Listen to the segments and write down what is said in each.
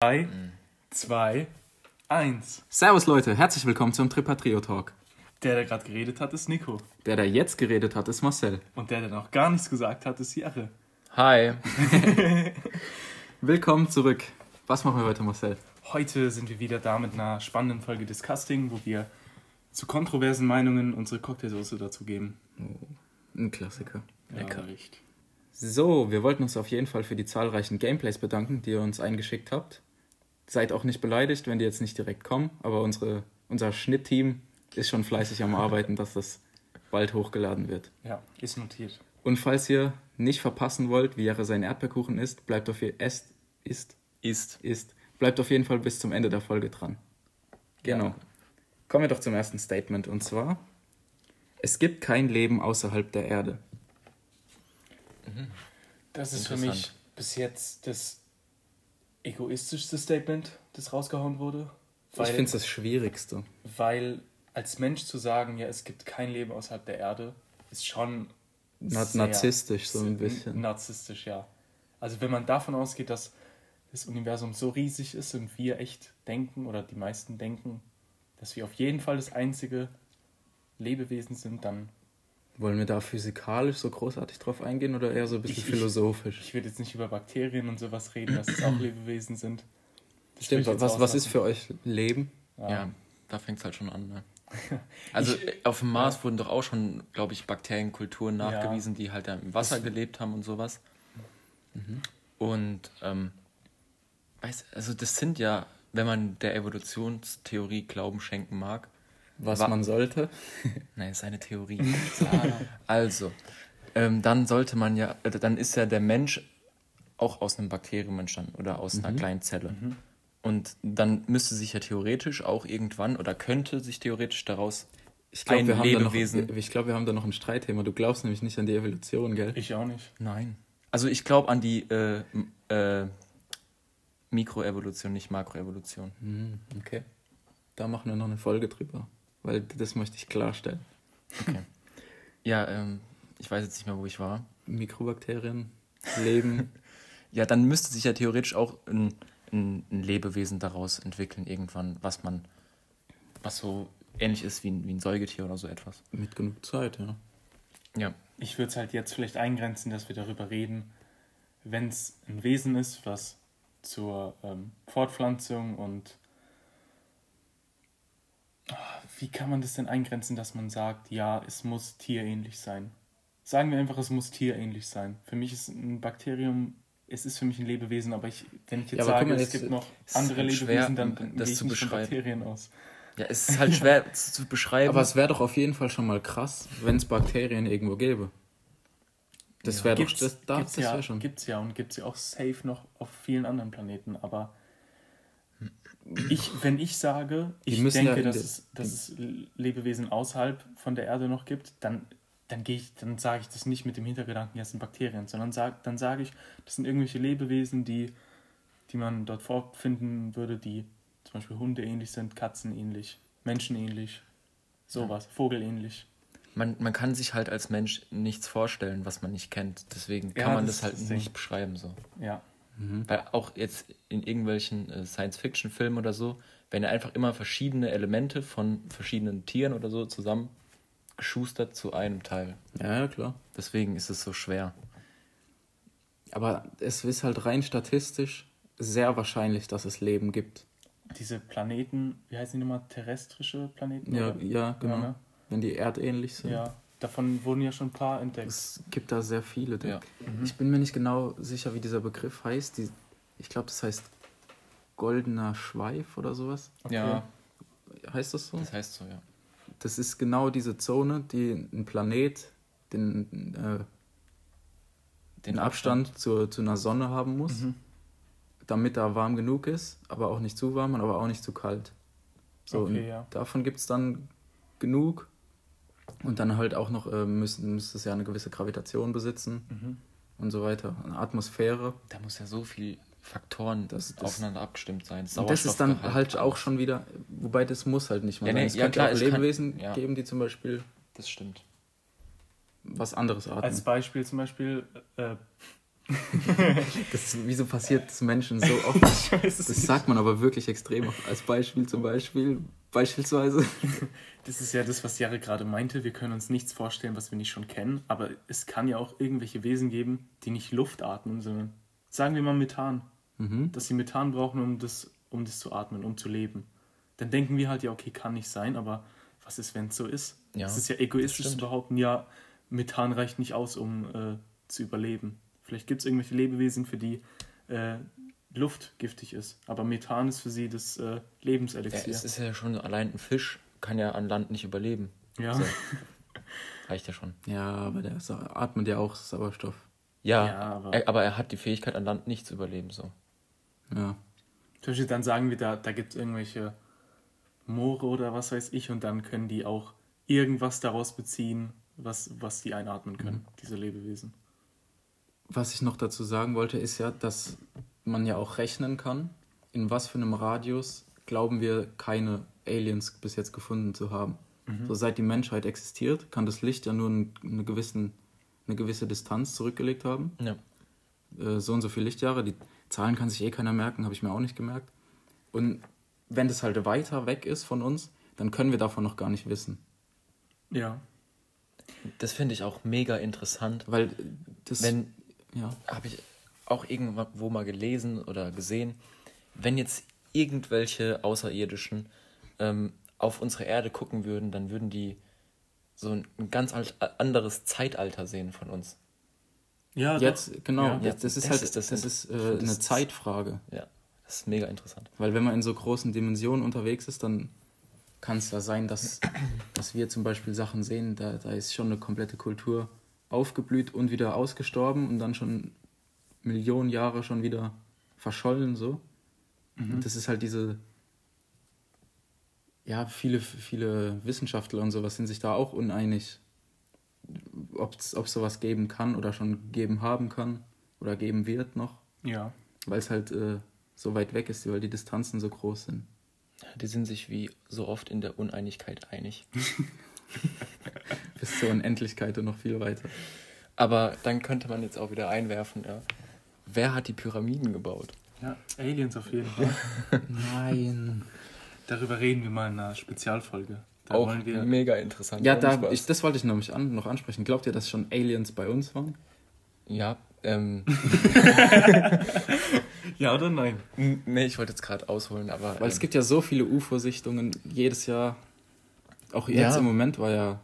3, 2, 1. Servus Leute, herzlich willkommen zum Tripatrio Talk. Der, der gerade geredet hat, ist Nico. Der, der jetzt geredet hat, ist Marcel. Und der, der noch gar nichts gesagt hat, ist Jere. Hi. Willkommen zurück. Was machen wir heute, Marcel? Heute sind wir wieder da mit einer spannenden Folge Disgusting, wo wir zu kontroversen Meinungen unsere Cocktailsoße dazu geben. Ein Klassiker. Lecker. Ja. So, wir wollten uns auf jeden Fall für die zahlreichen Gameplays bedanken, die ihr uns eingeschickt habt. Seid auch nicht beleidigt, wenn die jetzt nicht direkt kommen, aber unsere, unser Schnittteam ist schon fleißig am Arbeiten, dass das bald hochgeladen wird. Ja, ist notiert. Und falls ihr nicht verpassen wollt, wie Jere sein Erdbeerkuchen isst, bleibt auf jeden ist, ist, Ist. ist, bleibt auf jeden Fall bis zum Ende der Folge dran. Genau. Ja. Kommen wir doch zum ersten Statement und zwar: Es gibt kein Leben außerhalb der Erde. Das ist für mich bis jetzt das egoistischste Statement, das rausgehauen wurde. ich finde es das Schwierigste. weil als Mensch zu sagen, ja, es gibt kein Leben außerhalb der Erde, ist schon Na- narzisstisch so ein bisschen. Narzisstisch, ja. Also wenn man davon ausgeht, dass das Universum so riesig ist und wir echt denken oder die meisten denken, dass wir auf jeden Fall das einzige Lebewesen sind, dann Wollen wir da physikalisch so großartig drauf eingehen oder eher so ein bisschen Ich- ich- philosophisch? ich will jetzt nicht über Bakterien und sowas reden, dass es auch Lebewesen sind. Das Stimmt, ich was, was ist für euch Leben? Ja, da fängt es halt schon an. Ne? Also auf dem Mars wurden doch auch schon, glaube ich, Bakterienkulturen nachgewiesen, die halt da im Wasser Das- gelebt haben und sowas. Und ähm, weiß, also das sind ja, wenn man der Evolutionstheorie Glauben schenken mag, Was Wa- man sollte? Nein, ist eine Theorie. also, ähm, dann sollte man ja, äh, dann ist ja der Mensch auch aus einem Bakterium entstanden oder aus einer kleinen Zelle. Und dann müsste sich ja theoretisch auch irgendwann oder könnte sich theoretisch daraus Ich glaube, ein wir, haben da noch- Lebewesen. ich glaub, wir haben da noch ein Streitthema. Du glaubst nämlich nicht an die Evolution, gell? Ich auch nicht. Nein. Also ich glaube an die äh, äh, Mikroevolution, nicht Makroevolution. Hm, okay. Da machen wir noch eine Folge drüber. Weil das möchte ich klarstellen. Okay. ja, ähm, ich weiß jetzt nicht mehr, wo ich war. Mikrobakterien, Leben. Ja, dann müsste sich ja theoretisch auch ein, ein, ein Lebewesen daraus entwickeln, irgendwann, was man, was so ähnlich ist wie ein, wie ein Säugetier oder so etwas. mit genug Zeit, ja. Ja. Ich würde es halt jetzt vielleicht eingrenzen, dass wir darüber reden, wenn es ein Wesen ist, was zur ähm, Fortpflanzung und Ah, wie kann man das denn eingrenzen, dass man sagt, ja, es muss tierähnlich sein? Sagen wir einfach, es muss tierähnlich sein. Für mich ist ein Bakterium, es ist für mich ein Lebewesen, aber ich, wenn ich jetzt Ja, sage, mal, es jetzt- gibt noch es andere halt schwer, Lebewesen, dann, dann das gehe ich zu nicht von beschreiben. Bakterien aus. Ja, es ist halt schwer zu zu beschreiben. Aber es wäre doch auf jeden Fall schon mal krass, wenn es Bakterien irgendwo gäbe. Das wäre doch, das, das, gibt's das ja, schon. Gibt's ja und gibt's ja auch safe noch auf vielen anderen Planeten. Aber ich, wenn ich sage, ich ja denke, in dass, es, dass es Lebewesen außerhalb von der Erde noch gibt, dann, dann gehe ich, dann sage ich das nicht mit dem Hintergedanken, ja, es sind Bakterien, sondern sag, dann sage ich, das sind irgendwelche Lebewesen, die, die man dort vorfinden würde, die zum Beispiel Hunde ähnlich sind, Katzen ähnlich, Menschen ähnlich, sowas, Vogel ähnlich. man, man kann sich halt als Mensch nichts vorstellen, was man nicht kennt. Deswegen Ja, kann man das das, halt das nicht beschreiben so. Ja. Weil auch jetzt in irgendwelchen äh, Science-Fiction-Filmen oder so, werden ja einfach immer verschiedene Elemente von verschiedenen Tieren oder so zusammen geschustert zu einem Teil. Ja, ja, klar. Deswegen ist es so schwer. Aber es ist halt rein statistisch sehr wahrscheinlich, dass es Leben gibt. diese Planeten, wie heißen die nochmal, terrestrische Planeten? Ja, oder? ja genau. Ja, ne? Wenn die erdähnlich sind. ja, davon wurden ja schon ein paar entdeckt. Es gibt da sehr viele. Ja. Ich bin mir nicht genau sicher, wie dieser Begriff heißt. Die, ich glaube, das heißt goldener Schweif oder sowas. Okay. Ja, Heißt das so? das heißt so, ja. Das ist genau diese Zone, die ein Planet den, äh, den Abstand zu, zu einer Sonne haben muss, Mhm. damit er warm genug ist, aber auch nicht zu warm und aber auch nicht zu kalt. So, Okay, ja. davon gibt es dann genug. Und dann halt auch noch äh, müssen, müsste es ja eine gewisse Gravitation besitzen Mhm. und so weiter. Eine Atmosphäre. Da muss ja so viel Faktoren Das- das- aufeinander abgestimmt sein. Und das ist dann halt auch schon wieder, wobei das muss halt nicht mal Ja, sein. nee, es ja, könnte klar, auch es kann- Lebewesen ja. geben, die zum Beispiel Das stimmt. was anderes atmen. Als Beispiel zum Beispiel äh, das, wieso passiert das Menschen so oft? das sagt man aber wirklich extrem oft. Als Beispiel zum Beispiel, beispielsweise. Das ist ja das, was Jare gerade meinte. Wir können uns nichts vorstellen, was wir nicht schon kennen. Aber es kann ja auch irgendwelche Wesen geben, die nicht Luft atmen, sondern sagen wir mal Methan. Mhm. Dass sie Methan brauchen, um das, um das zu atmen, um zu leben. Dann denken wir halt, ja, okay, kann nicht sein, aber was ist, wenn es so ist? Ja, es ist ja egoistisch zu behaupten, ja, Methan reicht nicht aus, um äh, zu überleben. Vielleicht gibt es irgendwelche Lebewesen, für die äh, Luft giftig ist, aber Methan ist für sie das äh, Lebenselixier. Ja, es ist ja schon allein ein Fisch, kann ja an Land nicht überleben. Ja. Also, reicht ja schon. Ja, aber der atmet ja auch Sauerstoff. Ja, ja aber, er, aber, er, hat die Fähigkeit, an Land nicht zu überleben. So. Ja. Zum Beispiel dann sagen wir, da, da gibt es irgendwelche Moore oder was weiß ich und dann können die auch irgendwas daraus beziehen, was, was die einatmen können, mhm. diese Lebewesen. Was ich noch dazu sagen wollte, ist ja, dass man ja auch rechnen kann, in was für einem Radius glauben wir keine Aliens bis jetzt gefunden zu haben. Mhm. So seit die Menschheit existiert, kann das Licht ja nur eine, gewissen, eine gewisse Distanz zurückgelegt haben. Ja. Äh, so und so viele Lichtjahre. Die Zahlen kann sich eh keiner merken, habe ich mir auch nicht gemerkt. Und wenn das halt weiter weg ist von uns, dann können wir davon noch gar nicht wissen. Ja. Das finde ich auch mega interessant, weil das, wenn, ja. habe ich auch irgendwo mal gelesen oder gesehen, wenn jetzt irgendwelche Außerirdischen ähm, auf unsere Erde gucken würden, dann würden die so ein ganz anderes Zeitalter sehen von uns. Ja, jetzt, doch. genau. Ja, jetzt, das ist das halt ist das, das ist, äh, eine Zeitfrage. Ja, das ist mega interessant. Weil wenn man in so großen Dimensionen unterwegs ist, dann kann es ja sein, dass, dass wir zum Beispiel Sachen sehen, da, da ist schon eine komplette Kultur aufgeblüht und wieder ausgestorben und dann schon Millionen Jahre schon wieder verschollen so. Mhm. Das ist halt diese, ja, viele, viele Wissenschaftler und sowas sind sich da auch uneinig, ob es sowas geben kann oder schon geben haben kann oder geben wird noch. Ja. Weil es halt äh, so weit weg ist, weil die Distanzen so groß sind. Die sind sich wie so oft in der Uneinigkeit einig. Bis zur Unendlichkeit und noch viel weiter. Aber dann könnte man jetzt auch wieder einwerfen, ja. Wer hat die Pyramiden gebaut? Ja, Aliens auf jeden Fall. Nein. Darüber reden wir mal in einer Spezialfolge. Da auch wir... mega interessant. Ja, da, ich, das wollte ich nämlich an, noch ansprechen. Glaubt ihr, dass schon Aliens bei uns waren? Ja, ähm. ja oder nein? Nee, ich wollte jetzt gerade ausholen, aber. Weil ähm, es gibt ja so viele UFO-Sichtungen jedes Jahr. Auch jetzt ja. im Moment war ja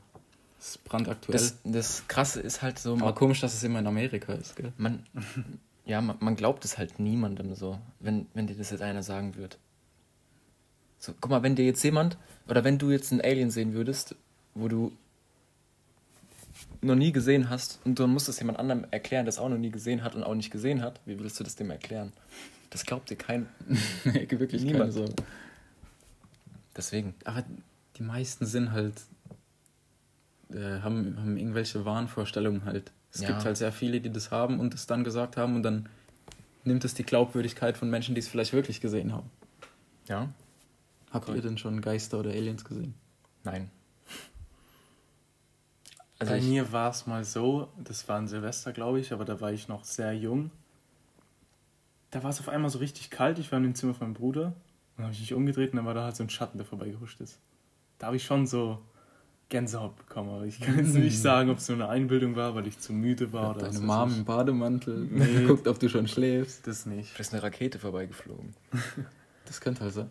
das brandaktuell. Das, das Krasse ist halt so. Aber komisch, dass es immer in Amerika ist, gell? Man, ja, man, man glaubt es halt niemandem so, wenn, wenn dir das jetzt einer sagen wird. So, guck mal, wenn dir jetzt jemand, oder wenn du jetzt einen Alien sehen würdest, wo du noch nie gesehen hast und du musst es jemand anderem erklären, es auch noch nie gesehen hat und auch nicht gesehen hat, wie willst du das dem erklären? Das glaubt dir kein. nee, wirklich niemand. so. Deswegen. Aber die meisten sind halt. Äh, haben, haben irgendwelche Wahnvorstellungen halt. Es ja. gibt halt sehr viele, die das haben und es dann gesagt haben und dann nimmt es die Glaubwürdigkeit von Menschen, die es vielleicht wirklich gesehen haben. Ja. Habt cool. ihr denn schon Geister oder Aliens gesehen? Nein. Also Bei mir war es mal so, das war ein Silvester, glaube ich, aber da war ich noch sehr jung. Da war es auf einmal so richtig kalt. Ich war in dem Zimmer von meinem Bruder. Dann habe ich mich umgedreht und dann war da halt so ein Schatten, der vorbeigehuscht ist. Da habe ich schon so Gänsehaut bekommen. Aber ich kann jetzt nicht sagen, ob es nur eine Einbildung war, weil ich zu müde war. Oder deine Mom im Bademantel nee. guckt, ob du schon schläfst. Das nicht. Da ist eine Rakete vorbeigeflogen. das könnte halt sein.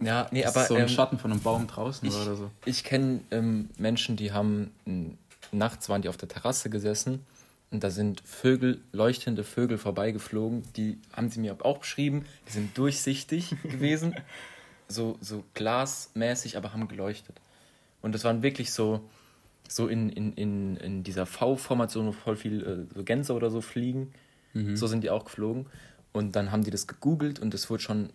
Ja, nee, aber. so ein ähm, Schatten von einem Baum draußen ich, oder so. Ich kenne ähm, Menschen, die haben. Nachts waren die auf der Terrasse gesessen und da sind Vögel, leuchtende Vögel vorbeigeflogen. Die haben sie mir auch beschrieben. Die sind durchsichtig gewesen. So, so glasmäßig, aber haben geleuchtet. Und das waren wirklich so, so in, in, in, in dieser V-Formation, wo voll viel äh, so Gänse oder so fliegen. Mhm. So sind die auch geflogen. Und dann haben die das gegoogelt und es wurde schon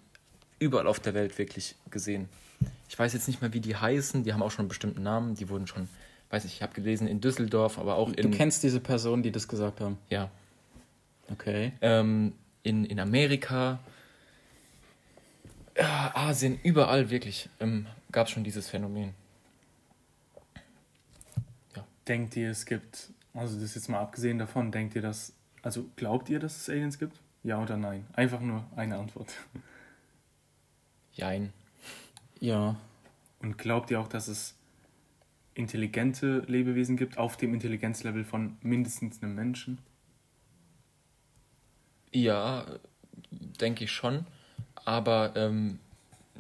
überall auf der Welt wirklich gesehen. Ich weiß jetzt nicht mehr, wie die heißen, die haben auch schon einen bestimmten Namen, die wurden schon, weiß ich, ich habe gelesen in Düsseldorf, aber auch in. Du kennst diese Personen, die das gesagt haben? Ja. Okay. Ähm, in, in Amerika, ja, Asien, überall wirklich ähm, gab es schon dieses Phänomen. Denkt ihr, es gibt, also das ist jetzt mal abgesehen davon, denkt ihr, dass Also glaubt ihr, dass es Aliens gibt? Ja oder nein? Einfach nur eine Antwort. Jein. Ja. Und glaubt ihr auch, dass es intelligente Lebewesen gibt auf dem Intelligenzlevel von mindestens einem Menschen? Ja, denke ich schon. Aber ähm,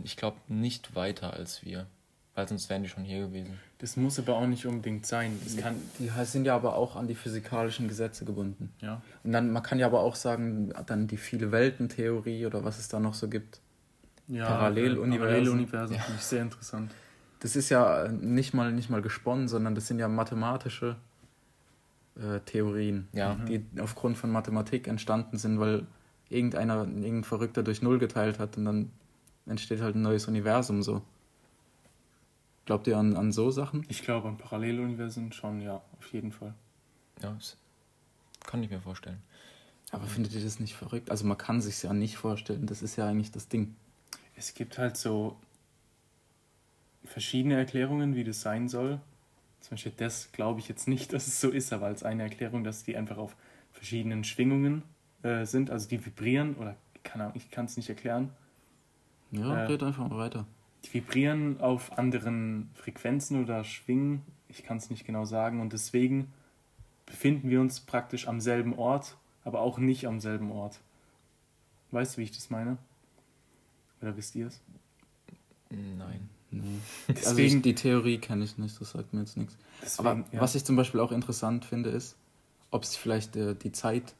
ich glaube nicht weiter als wir. Weil sonst wären die schon hier gewesen. Das muss aber auch nicht unbedingt sein. Das kann, Die sind ja aber auch an die physikalischen Gesetze gebunden. ja. Und dann, man kann ja aber auch sagen, dann die viele Welten-Theorie oder was es da noch so gibt. ja Paralleluniversen. Paralleluniversen finde ich sehr interessant. Das ist ja nicht mal, nicht mal gesponnen, sondern das sind ja mathematische äh, Theorien, Ja. die aufgrund von Mathematik entstanden sind, weil irgendeiner, irgendein Verrückter durch Null geteilt hat und dann entsteht halt ein neues Universum so. Glaubt ihr an, an so Sachen? Ich glaube an Paralleluniversen schon, ja, auf jeden Fall. Ja, das kann ich mir vorstellen. Aber findet ihr das nicht verrückt? Also man kann sich ja nicht vorstellen, das ist ja eigentlich das Ding. Es gibt halt so verschiedene Erklärungen, wie das sein soll. Zum Beispiel das glaube ich jetzt nicht, dass es so ist, aber als eine Erklärung, dass die einfach auf verschiedenen Schwingungen äh, sind, also die vibrieren oder keine Ahnung, ich kann es nicht erklären. Ja, Äh, red einfach mal weiter. Vibrieren auf anderen Frequenzen oder Schwingen, ich kann es nicht genau sagen und deswegen befinden wir uns praktisch am selben Ort, aber auch nicht am selben Ort. Weißt du, wie ich das meine? Oder wisst ihr es? Nein. Nee. Also Deswegen- ich, die Theorie kenne ich nicht, das sagt mir jetzt nichts. Deswegen, Aber ja. was ich zum Beispiel auch interessant finde, ist, ob es vielleicht äh, die Zeit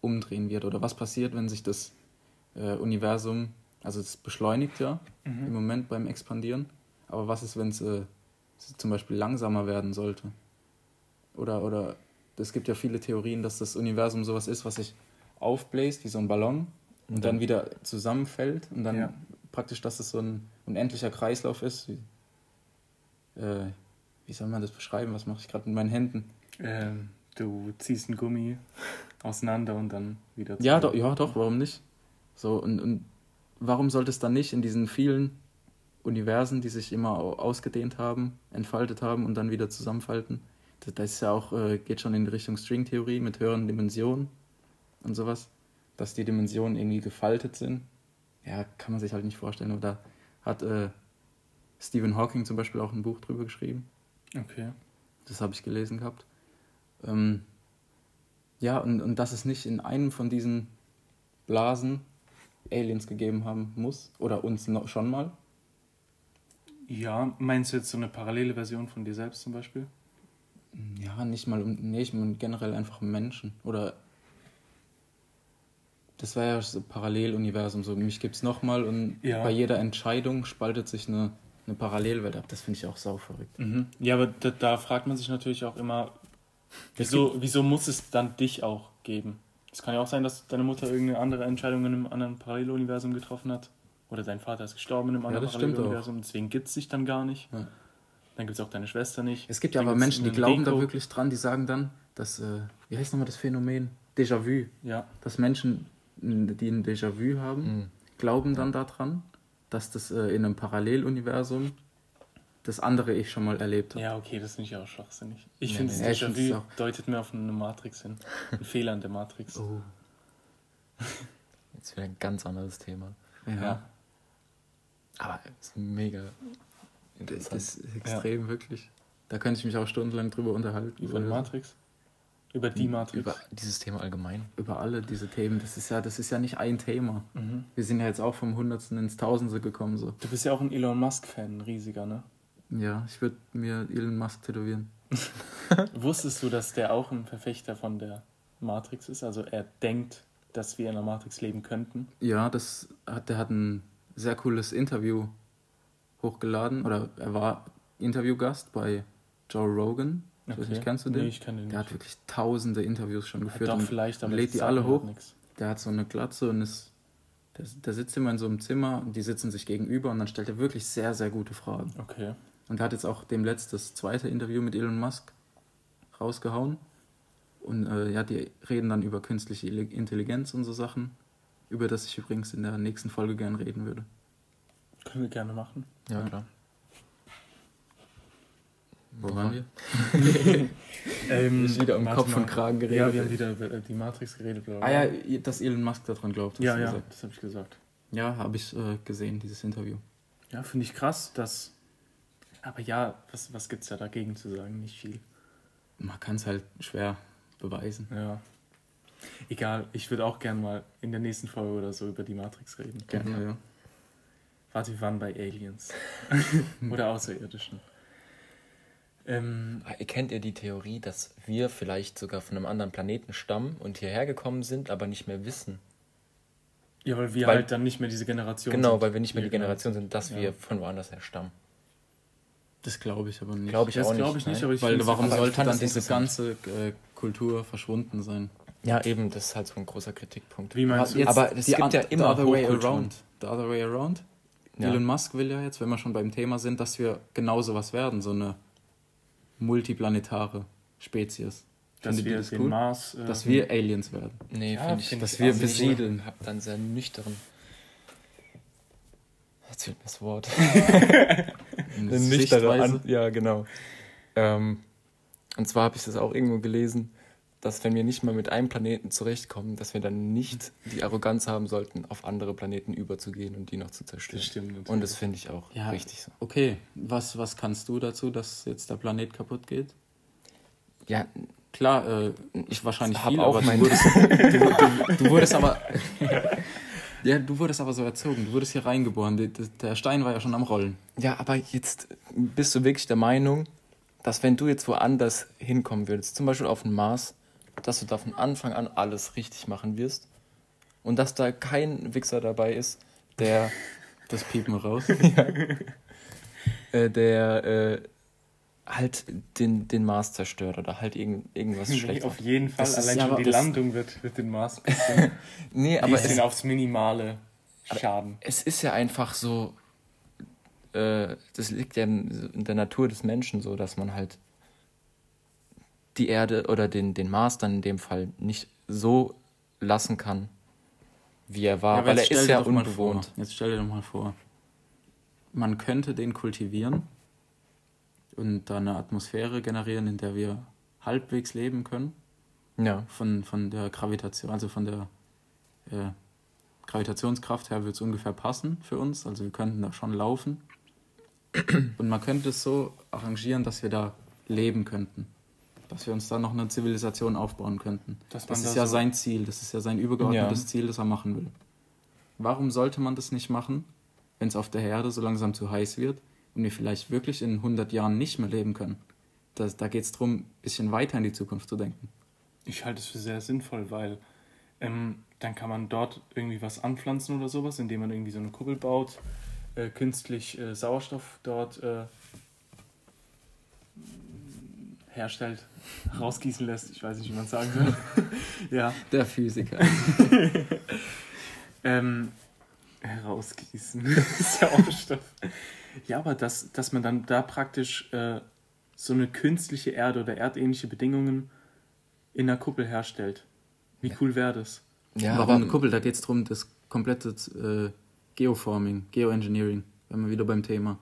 umdrehen wird oder was passiert, wenn sich das äh, Universum, also es beschleunigt ja Mhm. im Moment beim Expandieren, aber was ist, wenn es äh, zum Beispiel langsamer werden sollte? Oder, oder es gibt ja viele Theorien, dass das Universum sowas ist, was sich aufbläst wie so ein Ballon und dann wieder zusammenfällt und dann Ja. praktisch, dass es so ein unendlicher Kreislauf ist. Wie, äh, wie soll man das beschreiben? Was mache ich gerade mit meinen Händen? Ähm, du ziehst ein Gummi auseinander und dann wieder Ja, zusammen. doch, ja, doch, warum nicht? So, und, und warum sollte es dann nicht in diesen vielen Universen, die sich immer au- ausgedehnt haben, entfaltet haben und dann wieder zusammenfalten? Das, ist ja auch, äh, geht schon in Richtung Stringtheorie mit höheren Dimensionen und sowas, dass die Dimensionen irgendwie gefaltet sind. Ja, kann man sich halt nicht vorstellen. Aber da hat äh, Stephen Hawking zum Beispiel auch ein Buch drüber geschrieben. Okay. Das habe ich gelesen gehabt. Ähm, ja, und, und dass es nicht in einem von diesen Blasen Aliens gegeben haben muss. Oder uns noch, schon mal. Ja, meinst du jetzt so eine parallele Version von dir selbst zum Beispiel? Ja, nicht mal, um- nee, ich meine generell einfach Menschen. Oder das wäre ja so Paralleluniversum. So, mich gibt es nochmal und Ja. bei jeder Entscheidung spaltet sich eine, eine Parallelwelt ab. Das finde ich auch sauverrückt. Ja, aber da, da fragt man sich natürlich auch immer, wieso, wieso muss es dann dich auch geben? Es kann ja auch sein, dass deine Mutter irgendeine andere Entscheidung in einem anderen Paralleluniversum getroffen hat. Oder dein Vater ist gestorben in einem Ja, anderen stimmt Paralleluniversum, deswegen gibt es dich dann gar nicht. Ja. Dann gibt es auch deine Schwester nicht. Es gibt ja aber Menschen, die glauben da Rico. wirklich dran, die sagen dann, dass, äh, wie heißt nochmal das Phänomen? Déjà-vu. Ja, dass Menschen, die ein Déjà-vu haben, Mhm. glauben dann daran, dass das äh, in einem Paralleluniversum das andere ich schon mal erlebt habe. ja, okay, das finde ich auch schwachsinnig. Ich Nee, finde, nee, das Déjà-vu auch- deutet mir auf eine Matrix hin. Ein Fehler in der Matrix. Oh. Jetzt wieder ein ganz anderes Thema. Ja, Ja. Aber es ist mega das interessant. ist extrem, wirklich. Da könnte ich mich auch stundenlang drüber unterhalten. Über die Matrix? Über die Matrix? Über, Dieses Thema allgemein. über alle diese Themen. Das ist ja, das ist ja nicht ein Thema. Mhm. Wir sind ja jetzt auch vom Hundertsten ins Tausendste gekommen. So. Du bist ja auch ein Elon Musk-Fan, ein riesiger, ne? Ja, ich würde mir Elon Musk tätowieren. Wusstest du, dass der auch ein Verfechter von der Matrix ist? Also er denkt, dass wir in der Matrix leben könnten. Ja, das hat, der hat ein sehr cooles Interview hochgeladen. Oder er war Interviewgast bei Joe Rogan. Ich weiß nicht, kennst du den? Nee, ich kann den Der hat nicht. wirklich tausende Interviews schon Ja, geführt. Doch, und vielleicht, aber lädt die alle mir halt hoch. nix. Der hat so eine Glatze und ist, der, der sitzt immer in so einem Zimmer und die sitzen sich gegenüber und dann stellt er wirklich sehr, sehr gute Fragen. Okay. Und er hat jetzt auch dem letzten das zweite Interview mit Elon Musk rausgehauen. Und äh, ja, die reden dann über künstliche Intelligenz und so Sachen, über das ich übrigens in der nächsten Folge gern reden würde. Können wir gerne machen. Ja, Ja. klar. Wo waren wir? Ähm, Ist wieder um warte Kopf und. Kragen geredet. Ja, wir haben wieder über die Matrix geredet. Bla, bla, Ah ja, dass Elon Musk daran glaubt. hast ja, du ja, gesagt. das habe ich gesagt. Ja, habe ich äh, gesehen, dieses Interview. Ja, finde ich krass, dass. Aber ja, was, was gibt es da dagegen zu sagen? Nicht viel. Man kann es halt schwer beweisen. Ja. Egal, ich würde auch gern mal in der nächsten Folge oder so über die Matrix reden. Gerne, ja. Warte, wir waren bei Aliens. oder Außerirdischen. Ähm, Ah, Kennt ihr die Theorie, dass wir vielleicht sogar von einem anderen Planeten stammen und hierher gekommen sind, aber nicht mehr wissen? ja, weil wir Weil- halt dann nicht mehr diese Generation Genau, sind. weil wir nicht mehr die genau. Generation sind, dass Ja. wir von woanders her stammen. Das glaube ich aber nicht. Glaube ich Das auch nicht. glaube ich nicht, aber ich Weil warum sollte dann das diese ganze äh, Kultur verschwunden sein? Ja, eben, das ist halt so ein großer Kritikpunkt. Wie meinst du? Jetzt- aber es gibt ja immer the other way around. The other way around. Ja. Elon Musk will ja jetzt, wenn wir schon beim Thema sind, dass wir genauso was werden, so eine multiplanetare Spezies. dass Findet wir das den cool? Mars. Äh, Dass wir Aliens werden. Nee, Ja, finde ich, find dass ich wir besiedeln. Hab dann sehr nüchtern. Jetzt fehlt mir das Wort. Eine nüchterne. An Ja, genau. Ähm, und zwar habe ich das auch irgendwo gelesen, dass wenn wir nicht mal mit einem Planeten zurechtkommen, dass wir dann nicht die Arroganz haben sollten, auf andere Planeten überzugehen und die noch zu zerstören. Das stimmt natürlich. Und das finde ich auch Ja, richtig so. Okay, was, was kannst du dazu, dass jetzt der Planet kaputt geht? Ja, Klar, äh, ich wahrscheinlich hab viel, auch aber du mein- wurdest, du, du, du wurdest aber ja, du wurdest aber so erzogen, du wurdest hier reingeboren. Der Stein war ja schon am Rollen. ja, aber jetzt bist du wirklich der Meinung, dass wenn du jetzt woanders hinkommen würdest, zum Beispiel auf den Mars, dass du da von Anfang an alles richtig machen wirst und dass da kein Wichser dabei ist, der Das piepen wir raus. äh, der äh, halt den, den Mars zerstört oder halt irgend, irgendwas Nee, schlecht auf jeden Fall. Das Allein ja, schon aber die Landung wird, wird den Mars ein bisschen, Nee, aber bisschen es, aufs Minimale schaden. es ist ja einfach so, äh, das liegt ja in der Natur des Menschen so, dass man halt die Erde oder den, den Mars dann in dem Fall nicht so lassen kann, wie er war, aber weil er ist ja unbewohnt. Jetzt stell dir doch mal vor, man könnte den kultivieren und da eine Atmosphäre generieren, in der wir halbwegs leben können. Ja. Von, von der Gravitation, also von der äh, Gravitationskraft her wird es ungefähr passen für uns. Also wir könnten da schon laufen. Und man könnte es so arrangieren, dass wir da leben könnten. Dass wir uns da noch eine Zivilisation aufbauen könnten. Das ist da ja so- sein Ziel, das ist ja sein übergeordnetes Ja. Ziel, das er machen will. Warum sollte man das nicht machen, wenn es auf der Erde so langsam zu heiß wird und wir vielleicht wirklich in 100 Jahren nicht mehr leben können? Das, da geht es darum, ein bisschen weiter in die Zukunft zu denken. Ich halte es für sehr sinnvoll, weil ähm, dann kann man dort irgendwie was anpflanzen oder sowas, indem man irgendwie so eine Kuppel baut, äh, künstlich äh, Sauerstoff dort äh, herstellt, rausgießen lässt. Ich weiß nicht, wie man es sagen soll. ja. Der Physiker. Ähm, herausgießen. Sauerstoff. Ja, aber dass, dass man dann da praktisch äh, so eine künstliche Erde oder erdähnliche Bedingungen in der Kuppel herstellt. Wie cool wäre das? Ja, Warum aber eine Kuppel? Da geht es darum, das komplette äh, Geoforming, Geoengineering, wenn wir wieder beim Thema.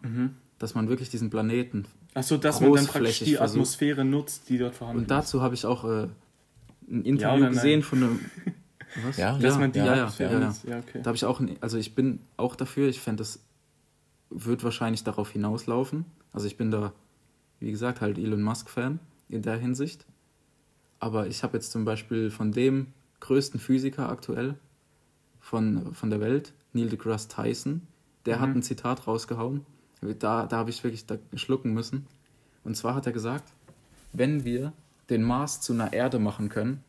Dass man wirklich diesen Planeten. Achso, dass man dann praktisch die versucht. Atmosphäre nutzt, die dort vorhanden Und dazu habe ich auch äh, ein Interview Ja gesehen von einem. Was? Ja, ist. Dass man die ja, ja, Atmosphäre ja, ja. nutzt. Ja, okay. Da habe ich auch, ein, also ich bin auch dafür, ich fände, das wird wahrscheinlich darauf hinauslaufen. Also ich bin da, wie gesagt, halt Elon Musk-Fan in der Hinsicht. Aber ich habe jetzt zum Beispiel von dem größten Physiker aktuell von, von der Welt, Neil deGrasse Tyson, der hat ein Zitat rausgehauen. Da, da habe ich wirklich da schlucken müssen. Und zwar hat er gesagt, wenn wir den Mars zu einer Erde machen können,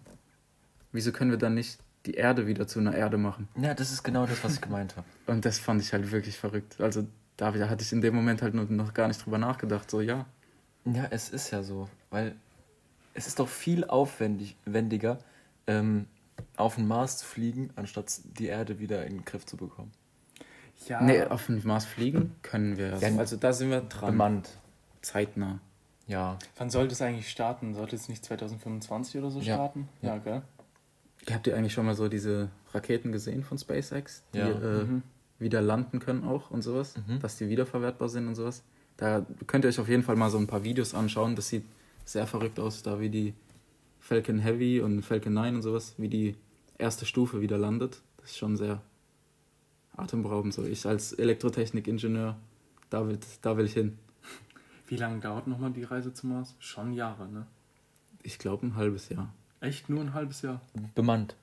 wieso können wir dann nicht die Erde wieder zu einer Erde machen? ja, das ist genau das, was ich gemeint habe. Und das fand ich halt wirklich verrückt. Also da da hatte ich in dem Moment halt noch, noch gar nicht drüber nachgedacht. So, ja, Ja, es ist ja so, weil es ist doch viel aufwendiger, ähm, auf den Mars zu fliegen, anstatt die Erde wieder in den Griff zu bekommen. ja, nee, auf den Mars fliegen können wir. Ja, also da sind wir dran. Bemannt. Zeitnah. Ja. wann sollte es eigentlich starten? Sollte es nicht 2025 oder so Ja. starten? Ja, gell? Habt ihr eigentlich schon mal so diese Raketen gesehen von SpaceX, die Ja. äh, Mhm. Wieder landen können auch und sowas? Mhm. Dass die wiederverwertbar sind und sowas? Da könnt ihr euch auf jeden Fall mal so ein paar Videos anschauen. Das sieht sehr verrückt aus, da wie die Falcon Heavy und Falcon 9 und sowas, wie die erste Stufe wieder landet. Das ist schon sehr atemberaubend. So, ich als Elektrotechnik-Ingenieur, da will, da will ich hin. Wie lange dauert nochmal die Reise zum Mars? Schon Jahre, ne? Ich glaube ein halbes Jahr. Echt nur ein halbes Jahr? Bemannt.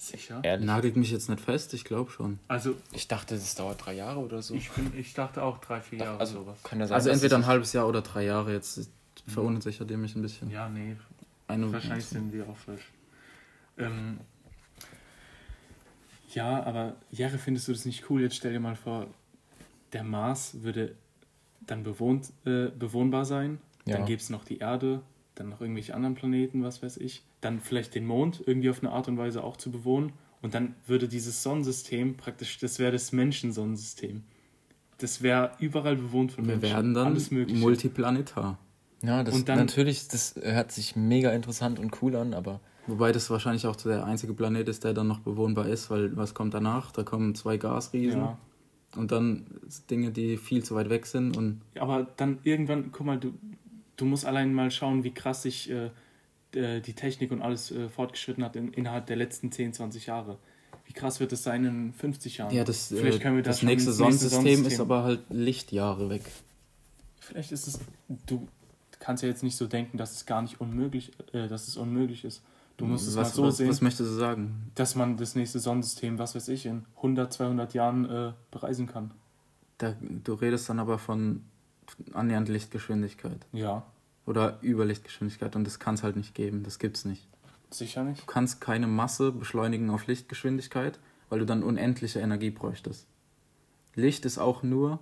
Sicher? Ehrlich? Nagelt mich jetzt nicht fest, ich glaube schon. Also, Ich dachte, das dauert drei Jahre oder so. ich, bin, ich dachte auch drei, vier Jahre also sowas. kann ja sein, Also entweder es- ein halbes Jahr oder drei Jahre. Jetzt verunsichert ihr mich ein bisschen. Ja, nee, Eine, wahrscheinlich sind die auch frisch. Ähm, ja, aber Jere, findest du das nicht cool? Jetzt stell dir mal vor, der Mars würde dann bewohnt, äh, bewohnbar sein. Ja. Dann gäbe es noch die Erde, dann noch irgendwelche anderen Planeten, was weiß ich. Dann vielleicht den Mond irgendwie auf eine Art und Weise auch zu bewohnen. Und dann würde dieses Sonnensystem praktisch, das wäre das Menschensonnensystem. Das wäre überall bewohnt von wir Menschen. werden dann Alles Mögliche. multiplanetar. Ja, das Und dann- natürlich, das hört sich mega interessant und cool an, aber Wobei das wahrscheinlich auch der einzige Planet ist, der dann noch bewohnbar ist, weil was kommt danach? Da kommen zwei Gasriesen ja. und dann Dinge, die viel zu weit weg sind und Aber dann irgendwann, guck mal, du, du musst allein mal schauen, wie krass sich äh, äh, die Technik und alles äh, fortgeschritten hat in, innerhalb der letzten 10, 20 Jahre. Wie krass wird es sein in 50 Jahren? ja, das, Vielleicht äh, können wir das schon nächste Sonnensystem ist aber halt Lichtjahre weg. Vielleicht ist es, du kannst ja jetzt nicht so denken, dass es gar nicht unmöglich, äh, dass es unmöglich ist. Du musst es mal was, so was, sehen, was möchtest du sagen? dass man das nächste Sonnensystem, was weiß ich, in 100, 200 Jahren äh, bereisen kann. Da, du redest dann aber von annähernd Lichtgeschwindigkeit Ja, oder Überlichtgeschwindigkeit und das kann es halt nicht geben, das gibt's nicht. sicher nicht. Du kannst keine Masse beschleunigen auf Lichtgeschwindigkeit, weil du dann unendliche Energie bräuchtest. Licht ist auch nur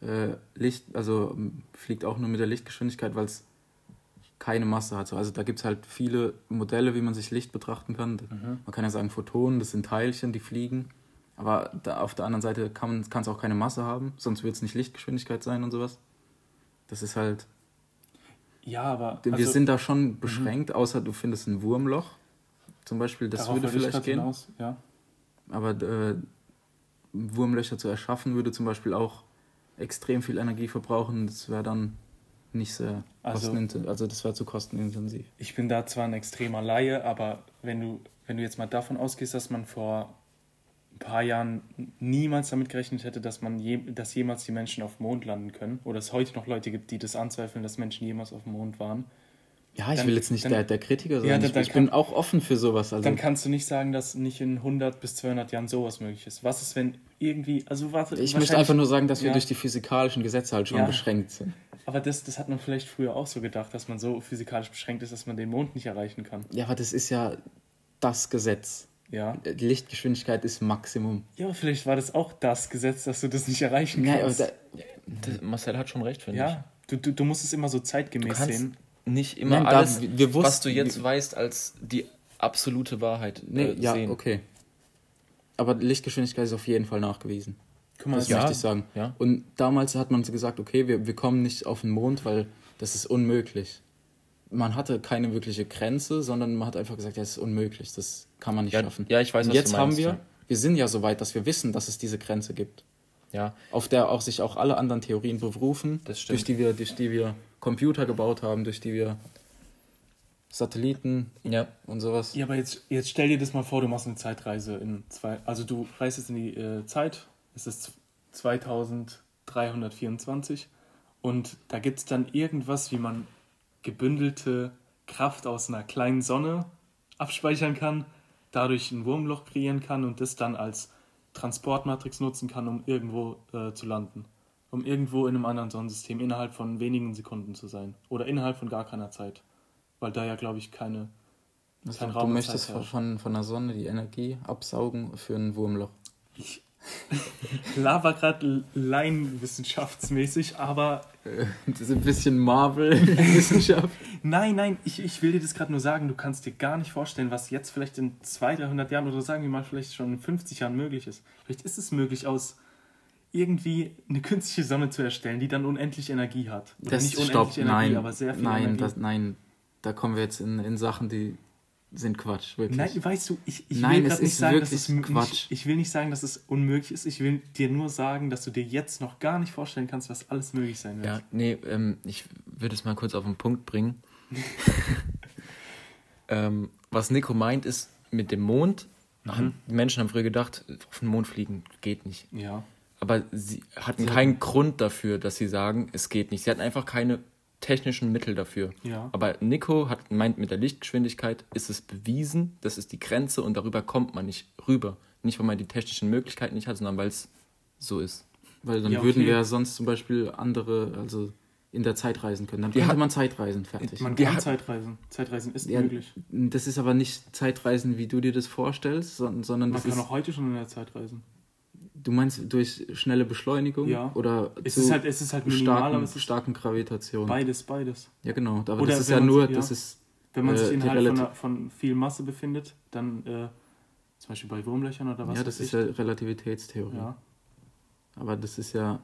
äh, Licht, also m, fliegt auch nur mit der Lichtgeschwindigkeit, weil es keine Masse hat. So, Also da gibt es halt viele Modelle, wie man sich Licht betrachten kann. Mhm. Man kann ja sagen, Photonen, das sind Teilchen, die fliegen. Aber da, auf der anderen Seite kann es auch keine Masse haben, sonst wird es nicht Lichtgeschwindigkeit sein und sowas. Das ist halt. Ja, aber. wir also, sind da schon beschränkt, außer du findest ein Wurmloch. Zum Beispiel, das würde vielleicht grad gehen. Hinaus, ja. Aber äh, Wurmlöcher zu erschaffen, würde zum Beispiel auch extrem viel Energie verbrauchen. Das wäre dann nicht sehr Also- kostenintensiv. Also das wäre zu kostenintensiv. Ich bin da zwar ein extremer Laie, aber wenn du, wenn du jetzt mal davon ausgehst, dass man vor ein paar Jahren niemals damit gerechnet hätte, dass man je, dass jemals die Menschen auf dem Mond landen können, oder es heute noch Leute gibt, die das anzweifeln, dass Menschen jemals auf dem Mond waren, Ja, ich Dann- will jetzt nicht dann- der, der Kritiker sein. Ja, dann- ich ich kann- bin auch offen für sowas. Also dann kannst du nicht sagen, dass nicht in 100 bis 200 Jahren sowas möglich ist. Was ist, wenn irgendwie, also warte, ich möchte einfach nur sagen, dass wir Ja. durch die physikalischen Gesetze halt schon Ja. beschränkt sind. Aber das, das hat man vielleicht früher auch so gedacht, dass man so physikalisch beschränkt ist, dass man den Mond nicht erreichen kann. Ja, aber das ist ja das Gesetz. Ja. Die Lichtgeschwindigkeit ist Maximum. Ja, aber vielleicht war das auch das Gesetz, dass du das nicht erreichen kannst. da, das, Marcel hat schon recht, finde ich. ja, du, du, du musst es immer so zeitgemäß sehen. nicht immer Nein, da- alles, wir- wir wussten- was du jetzt weißt, als die absolute Wahrheit nee, äh, ja, sehen. okay. Aber Lichtgeschwindigkeit ist auf jeden Fall nachgewiesen. Guck mal, Das das Ja. möchte ich sagen. ja. Und damals hat man so gesagt, okay, wir, wir kommen nicht auf den Mond, weil das ist unmöglich. Man hatte keine wirkliche Grenze, sondern man hat einfach gesagt, ja, das ist unmöglich, das kann man nicht Ja, schaffen. ja, ich weiß, Und was jetzt du haben meinst, wir, ja. wir sind ja so weit, dass wir wissen, dass es diese Grenze gibt, Ja, auf der auch sich auch alle anderen Theorien berufen, durch die wir, durch die wir Computer gebaut haben, durch die wir Satelliten ja. und sowas. Ja, aber jetzt, jetzt stell dir das mal vor, du machst eine Zeitreise in zwei. Also du reist jetzt in die äh, Zeit, es ist 2324 und da gibt es dann irgendwas, wie man gebündelte Kraft aus einer kleinen Sonne abspeichern kann, dadurch ein Wurmloch kreieren kann und das dann als Transportmatrix nutzen kann, um irgendwo äh, zu landen. Um irgendwo in einem anderen Sonnensystem innerhalb von wenigen Sekunden zu sein. Oder innerhalb von gar keiner Zeit. Weil da ja, glaube ich, keine Also, kein du Raum und möchtest von, von der Sonne die Energie absaugen für ein Wurmloch. Ich laber gerade laienwissenschaftsmäßig, aber Das ist ein bisschen Marvel-Wissenschaft. nein, nein, ich, ich will dir das gerade nur sagen, du kannst dir gar nicht vorstellen, was jetzt vielleicht in 200, 300 Jahren oder sagen wir mal vielleicht schon in 50 Jahren möglich ist. Vielleicht ist es möglich, aus irgendwie eine künstliche Sonne zu erstellen, die dann unendlich Energie hat. Oder Das nicht stopp, unendlich Energie, nein, aber sehr viel nein, Energie. das, nein, da kommen wir jetzt in, in Sachen, die sind Quatsch, wirklich. Nein, weißt du, ich, ich Nein, will es nicht sagen, dass es Quatsch. Nicht, ich will nicht sagen, dass es unmöglich ist. Ich will dir nur sagen, dass du dir jetzt noch gar nicht vorstellen kannst, was alles möglich sein wird. Ja, nee, ähm, ich würde es mal kurz auf den Punkt bringen. ähm, was Nico meint, ist mit dem Mond. haben- Die Menschen haben früher gedacht, auf den Mond fliegen geht nicht. Ja. Aber sie hatten keinen Grund dafür, dass sie sagen, es geht nicht. Sie hatten einfach keine technischen Mittel dafür. Ja. Aber Nico hat meint, mit der Lichtgeschwindigkeit ist es bewiesen, das ist die Grenze und darüber kommt man nicht rüber. Nicht, weil man die technischen Möglichkeiten nicht hat, sondern weil es so ist. Weil dann Ja, würden okay. wir ja sonst zum Beispiel andere, also in der Zeit reisen können. Dann Die könnte hat- man Zeitreisen, fertig. Man kann Zeitreisen. Zeitreisen ist Ja, möglich. Das ist aber nicht Zeitreisen, wie du dir das vorstellst, sondern, sondern Man das kann ist, auch heute schon in der Zeit reisen. Du meinst durch schnelle Beschleunigung Ja. oder Es zu ist halt, es ist halt minimal, starken, aber es ist starken Gravitation. beides, beides. Ja, genau. Aber Oder das ist ja nur, ja. das ist, Wenn man Äh, sich innerhalb von, einer, von viel Masse befindet, dann äh, zum Beispiel bei Wurmlöchern oder was ja, das ist ja Relativitätstheorie. ja. Aber das ist ja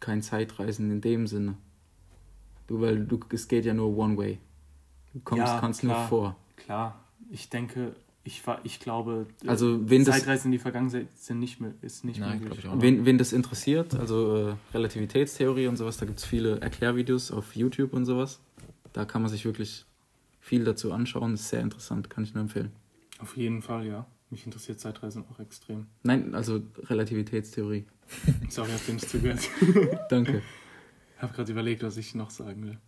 kein Zeitreisen in dem Sinne. Du, weil du, es geht ja nur one way. Du kommst, Ja, kannst klar. nur vor. Klar, ich denke, ich, war, ich glaube, äh, Also, wen das, Zeitreisen in die Vergangenheit sind nicht, ist nicht Nein, möglich. wen, wen das interessiert, also äh, Relativitätstheorie und sowas, da gibt es viele Erklärvideos auf YouTube und sowas. Da kann man sich wirklich viel dazu anschauen. ist sehr interessant, kann ich nur empfehlen. Auf jeden Fall, ja. Mich interessiert Zeitreisen auch extrem. Nein, also Relativitätstheorie. Sorry, habt ihr nicht zugehört. Danke. Ich habe gerade überlegt, was ich noch sagen will.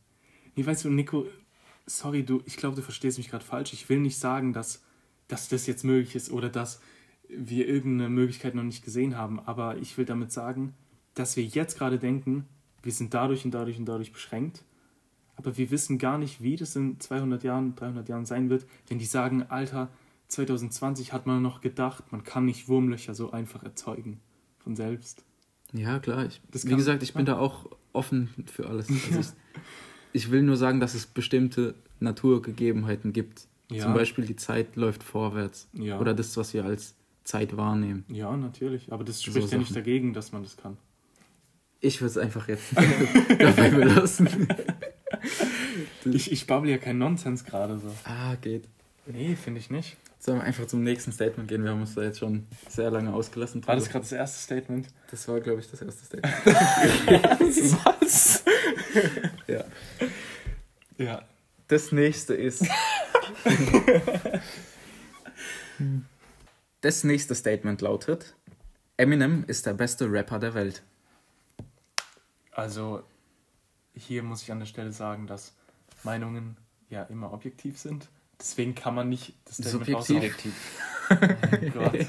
Nee, weißt du, Nico, sorry, du, ich glaube, du verstehst mich gerade falsch. Ich will nicht sagen, dass, dass das jetzt möglich ist oder dass wir irgendeine Möglichkeit noch nicht gesehen haben, aber ich will damit sagen, dass wir jetzt gerade denken, wir sind dadurch und dadurch und dadurch beschränkt, aber wir wissen gar nicht, wie das in 200 Jahren, 300 Jahren sein wird, wenn die sagen, Alter, 2020 hat man noch gedacht, man kann nicht Wurmlöcher so einfach erzeugen von selbst. Ja, klar. Ich, Das wie gesagt, ich bin da auch offen für alles. Also ich, ich will nur sagen, dass es bestimmte Naturgegebenheiten gibt. Ja. Zum Beispiel die Zeit läuft vorwärts. Ja. Oder das, was wir als Zeit wahrnehmen. Ja, natürlich, aber das So spricht ja nicht Sachen. dagegen, dass man das kann. Ich würde es einfach jetzt dabei belassen. Ich, ich babble ja kein Nonsens gerade so. Ah, geht. Nee, finde ich nicht. Sollen wir einfach zum nächsten Statement gehen? Wir haben uns da jetzt schon sehr lange ausgelassen. War das gerade das erste Statement? Das war, glaube ich, das erste Statement. Was? ja. Ja. Das nächste ist. Das nächste Statement lautet: Eminem ist der beste Rapper der Welt. Also, hier muss ich an der Stelle sagen, dass Meinungen ja immer objektiv sind. Deswegen kann man nicht das Statement Subjektiv? Oh Gott.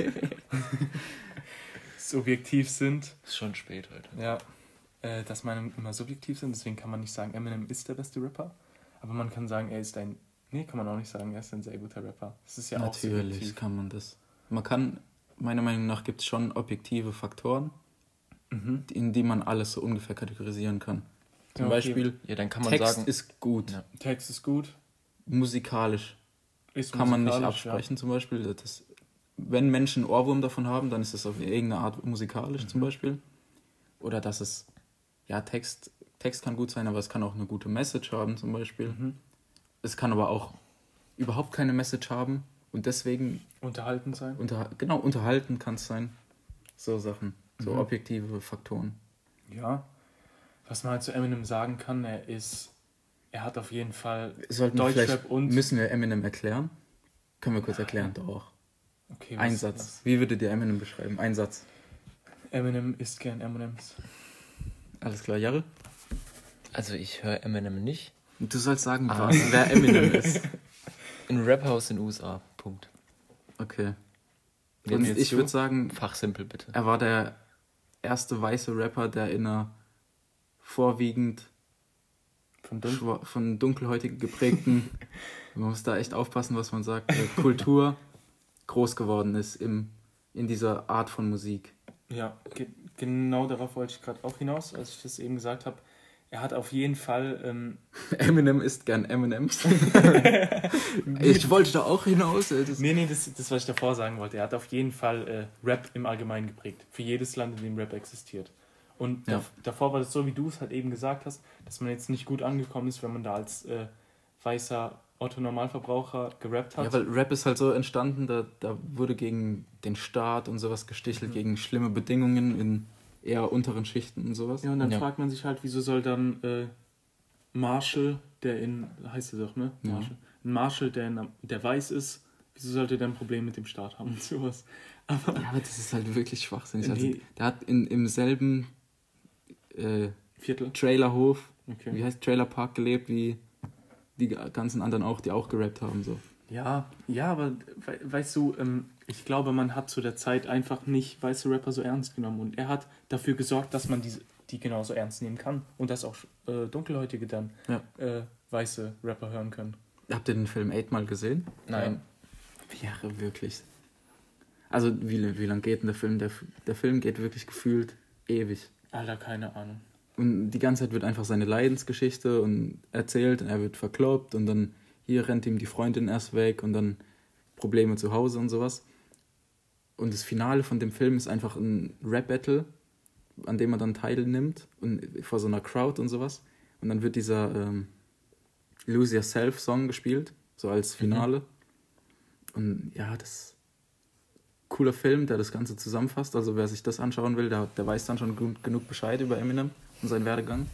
Subjektiv sind. Ist schon spät heute. Ja, äh, dass Meinungen immer subjektiv sind, deswegen kann man nicht sagen, Eminem ist der beste Rapper. Aber man kann sagen, er ist ein. Nee, kann man auch nicht sagen, er ist ein sehr guter Rapper. Das ist ja auch Natürlich subjektiv. kann man das. Man kann, meiner Meinung nach, gibt es schon objektive Faktoren, Mhm. in die man alles so ungefähr kategorisieren kann. Zum Ja, okay. Beispiel, Ja, dann kann man Text sagen, ist gut, Ja. Text ist gut. musikalisch Ist kann man nicht musikalisch, absprechen zum Beispiel. Das, wenn Menschen einen Ohrwurm davon haben, dann ist das auf irgendeine Art musikalisch Mhm. zum Beispiel. Oder dass es, ja, Text, Text kann gut sein, aber es kann auch eine gute Message haben zum Beispiel. Ja. Mhm. Es kann aber auch überhaupt keine Message haben und deswegen, Unterhalten sein. unter, genau, unterhalten kann es sein. So Sachen, so Mhm. objektive Faktoren. Ja. Was man halt zu Eminem sagen kann, er ist. Er hat auf jeden Fall Sollten wir Deutschrap vielleicht, und. müssen wir Eminem erklären? Können wir kurz erklären, doch. Okay, Ein was- Satz. Wie würdet ihr Eminem beschreiben? Ein Satz. Eminem isst gern M&M's. Alles klar, Jahre? also ich höre Eminem nicht. Du sollst sagen, Ah. was, wer Eminem ist. Ein Rapper aus den USA. Punkt. Okay. Und ich würde sagen, Fachsimpel bitte. er war der erste weiße Rapper, der in einer vorwiegend Von Dun von dunkelhäutigen geprägten, man muss da echt aufpassen, was man sagt, äh, Kultur groß geworden ist im, in dieser Art von Musik. Ja, ge genau darauf wollte ich gerade auch hinaus, als ich das eben gesagt habe. Er hat auf jeden Fall. Ähm, Eminem isst gern M&M's. ich wollte da auch hinaus. Das nee, nee, das, das, was ich davor sagen wollte. Er hat auf jeden Fall äh, Rap im Allgemeinen geprägt. Für jedes Land, in dem Rap existiert. Und Ja. dav- davor war das so, wie du es halt eben gesagt hast, dass man jetzt nicht gut angekommen ist, wenn man da als äh, weißer Otto Normalverbraucher gerappt hat. Ja, weil Rap ist halt so entstanden, da, da wurde gegen den Staat und sowas gestichelt, Mhm. gegen schlimme Bedingungen in eher unteren Schichten und sowas. Ja, und dann Ja. fragt man sich halt, wieso soll dann äh, Marshall, der in, heißt er doch, ne? Ja. Marshall. Ein Marshall, der, in, der weiß ist, wieso sollte der ein Problem mit dem Staat haben und sowas. Aber Ja, aber das ist halt wirklich schwachsinnig. Also, Nee. der hat in, im selben äh, Viertel. Trailerhof, Okay. wie heißt Trailerpark gelebt, wie die ganzen anderen auch, die auch gerappt haben. So. Ja, ja, aber we weißt du, ähm, ich glaube, man hat zu der Zeit einfach nicht weiße Rapper so ernst genommen und er hat dafür gesorgt, dass man diese, die genauso ernst nehmen kann und dass auch äh, Dunkelhäutige dann Ja. äh, weiße Rapper hören können. Habt ihr den Film Eight mal gesehen? Nein. Wäre wirklich. Also, wie, wie lang geht denn der Film? Der, der Film geht wirklich gefühlt ewig. Alter, keine Ahnung. Und die ganze Zeit wird einfach seine Leidensgeschichte und erzählt und er wird verkloppt und dann hier rennt ihm die Freundin erst weg und dann Probleme zu Hause und sowas. Und das Finale von dem Film ist einfach ein Rap-Battle, an dem er dann teilnimmt und vor so einer Crowd und sowas. Und dann wird dieser ähm, Lose Yourself Song gespielt, so als Finale. Und ja, das ist ein cooler Film, der das Ganze zusammenfasst. Also wer sich das anschauen will, der, der weiß dann schon genug Bescheid über Eminem und seinen Werdegang.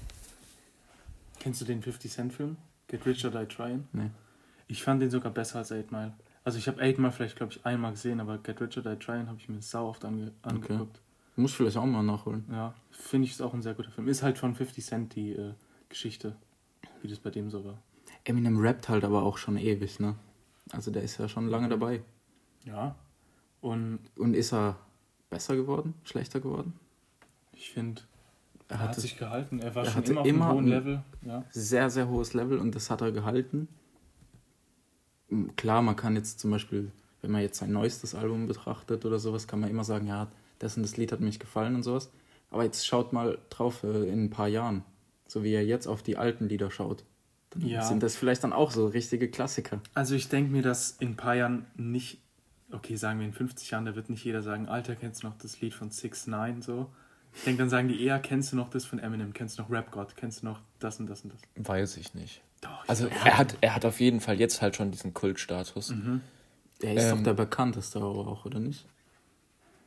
Kennst du den 50 Cent Film? Get Rich or Die Trying? Nee. Ich fand den sogar besser als 8 Mile. Also ich habe 8 Mile vielleicht, glaube ich, einmal gesehen, aber Get Rich or Die Trying habe ich mir sau oft ange angeguckt. Muss vielleicht auch mal nachholen. Ja, finde ich ist auch ein sehr guter Film. Ist halt von 50 Cent die äh, Geschichte, wie das bei dem so war. Eminem rappt halt aber auch schon ewig, ne? Also der ist ja schon lange dabei. Ja. Und Und ist er besser geworden? Schlechter geworden? ich finde, Er er hat sich gehalten. Er war er schon immer auf immer einem hohen ein- Level. Ja. sehr, sehr hohes Level und das hat er gehalten. M, Klar, man kann jetzt zum Beispiel, wenn man jetzt sein neuestes Album betrachtet oder sowas, kann man immer sagen, ja, das und das Lied hat mir nicht gefallen und sowas. Aber jetzt schaut mal drauf äh, in ein paar Jahren, so wie er jetzt auf die alten Lieder schaut. Dann Ja. sind das vielleicht dann auch so richtige Klassiker. Also ich denke mir, dass in ein paar Jahren nicht, okay, sagen wir in 50 Jahren, da wird nicht jeder sagen, Alter, kennst du noch das Lied von 6 9 so. Ich denke, dann sagen die eher, kennst du noch das von Eminem, kennst du noch Rap God, kennst du noch das und das und das. Weiß ich nicht. Doch, ich Also er hat, er hat auf jeden Fall jetzt halt schon diesen Kultstatus. Er ist Ähm, doch der bekannteste auch, oder nicht?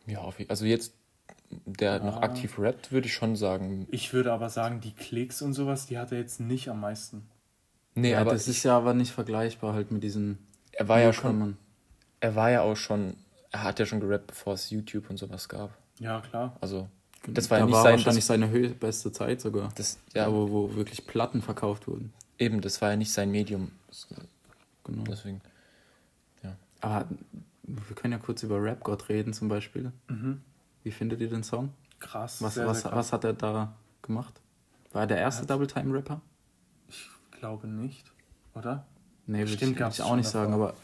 Ja, auf, also jetzt, der noch aktiv rappt, würde ich schon sagen. ich würde aber sagen, die Klicks und sowas, die hat er jetzt nicht am meisten. Nee, ja, aber das ist ja aber nicht vergleichbar halt mit diesen er war ja schon, er war ja auch schon, er hat ja schon gerappt, bevor es YouTube und sowas gab. Ja, klar. Also, das war da ja nicht war sein, wahrscheinlich das, seine höchste beste Zeit sogar. das, Ja, ja, wo, wo wirklich Platten verkauft wurden. eben, das war ja nicht sein Medium. Genau. Deswegen, Aber wir können ja kurz über Rap God reden zum Beispiel. Mhm. Wie findet ihr den Song? Krass. Was, sehr, was, sehr krass. was hat er da gemacht? War er der erste Double Time Rapper? Ich glaube nicht, oder? Nee, würde Bestimmt ich, gab's würd ich auch nicht sagen, davor. aber